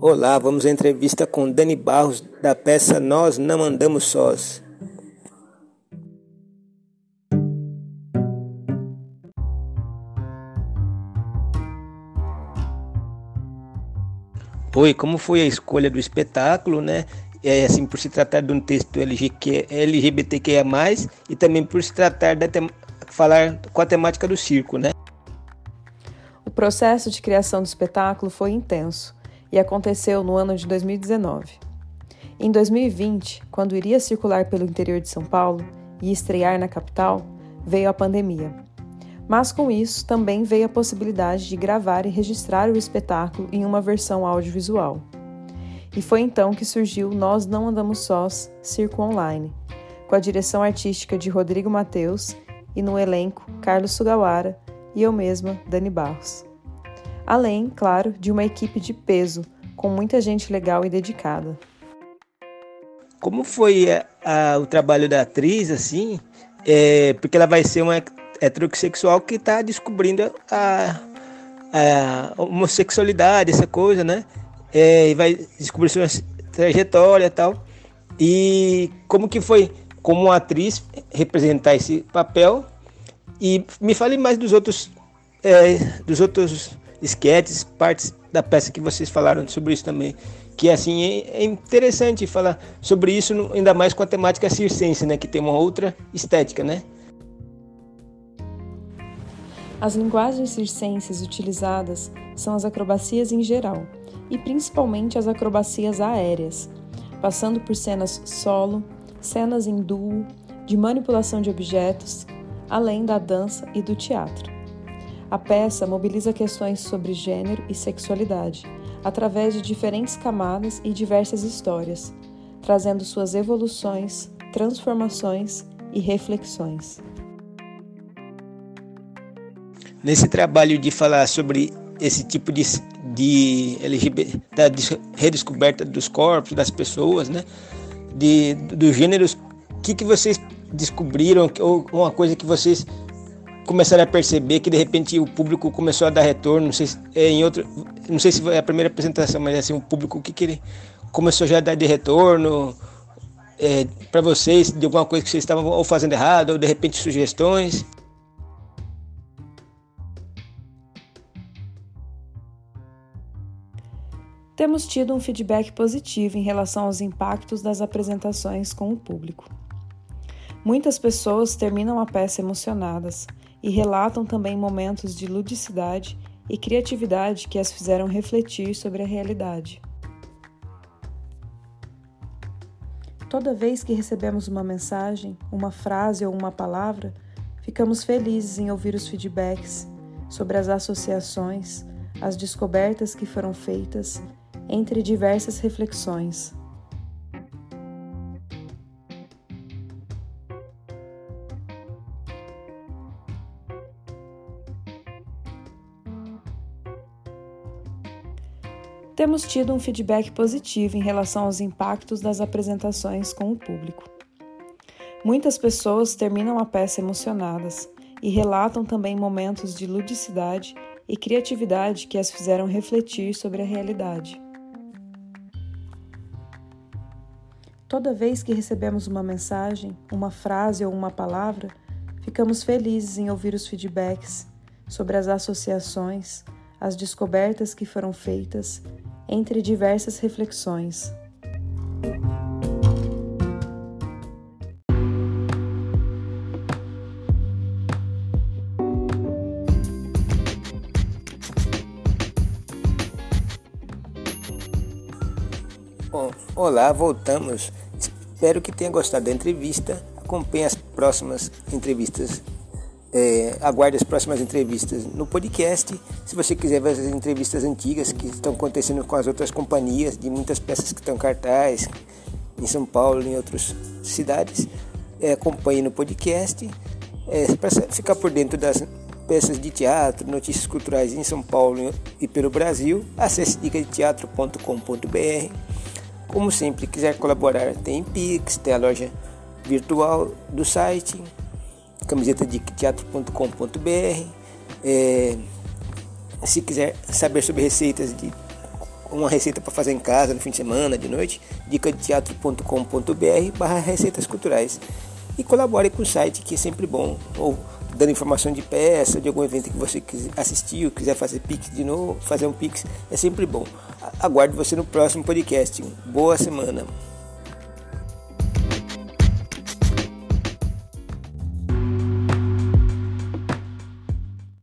Olá, vamos à entrevista com Dani Barros da peça Nós Não Andamos Sós. Oi, como foi a escolha do espetáculo, né? É, assim, por se tratar de um texto LGBTQIA+, e também por se tratar de falar com a temática do circo, né? O processo de criação do espetáculo foi intenso e aconteceu no ano de 2019. Em 2020, quando iria circular pelo interior de São Paulo e estrear na capital, veio a pandemia. Mas com isso também veio a possibilidade de gravar e registrar o espetáculo em uma versão audiovisual. E foi então que surgiu Nós Não Andamos Sós Circo Online, com a direção artística de Rodrigo Mateus e no elenco Carlos Sugawara e eu mesma, Dani Barros. Além, claro, de uma equipe de peso, com muita gente legal e dedicada. Como foi a, a, o trabalho da atriz, assim? É, porque ela vai ser uma heterossexual que está descobrindo a, a, homossexualidade, essa coisa, né? É, e vai descobrir sua trajetória e tal. E como que foi, como atriz, representar esse papel? E me fale mais dos outros, é, dos outros esquetes, partes da peça que vocês falaram sobre isso também. Que assim é, é interessante falar sobre isso, ainda mais com a temática circense, né? Que tem uma outra estética, né? As linguagens circenses utilizadas são as acrobacias em geral, e principalmente as acrobacias aéreas, passando por cenas solo, cenas em duo, de manipulação de objetos, além da dança e do teatro. A peça mobiliza questões sobre gênero e sexualidade, através de diferentes camadas e diversas histórias, trazendo suas evoluções, transformações e reflexões nesse trabalho de falar sobre esse tipo de, de LGBT, da redescoberta dos corpos, das pessoas, né? De, dos gêneros, o que, que vocês descobriram, ou uma coisa que vocês começaram a perceber que de repente o público começou a dar retorno, não sei se é em outro, não sei se foi a primeira apresentação, mas assim, o público o que, que ele começou já a dar de retorno é, para vocês, de alguma coisa que vocês estavam ou fazendo errado, ou de repente sugestões. Temos tido um feedback positivo em relação aos impactos das apresentações com o público. Muitas pessoas terminam a peça emocionadas e relatam também momentos de ludicidade e criatividade que as fizeram refletir sobre a realidade. Toda vez que recebemos uma mensagem, uma frase ou uma palavra, ficamos felizes em ouvir os feedbacks sobre as associações, as descobertas que foram feitas entre diversas reflexões. Temos tido um feedback positivo em relação aos impactos das apresentações com o público. Muitas pessoas terminam a peça emocionadas e relatam também momentos de ludicidade e criatividade que as fizeram refletir sobre a realidade. Toda vez que recebemos uma mensagem, uma frase ou uma palavra, ficamos felizes em ouvir os feedbacks sobre as associações, as descobertas que foram feitas, entre diversas reflexões. Bom, olá, voltamos. Espero que tenha gostado da entrevista. Acompanhe as próximas entrevistas. É, aguarde as próximas entrevistas no podcast. Se você quiser ver as entrevistas antigas que estão acontecendo com as outras companhias, de muitas peças que estão em cartaz, em São Paulo e em outras cidades, é, acompanhe no podcast. É, para ficar por dentro das peças de teatro, notícias culturais em São Paulo e pelo Brasil, acesse dicadeteatro.com.br como sempre, quiser colaborar, tem Pix, tem a loja virtual do site, camiseta de teatro.com.br. É, se quiser saber sobre receitas de uma receita para fazer em casa no fim de semana, de noite, dica de teatro.com.br barra receitas culturais. E colabore com o site que é sempre bom, ou dando informação de peça, de algum evento que você assistiu, quiser fazer pix de novo, fazer um pix, é sempre bom. Aguardo você no próximo podcast. Boa semana.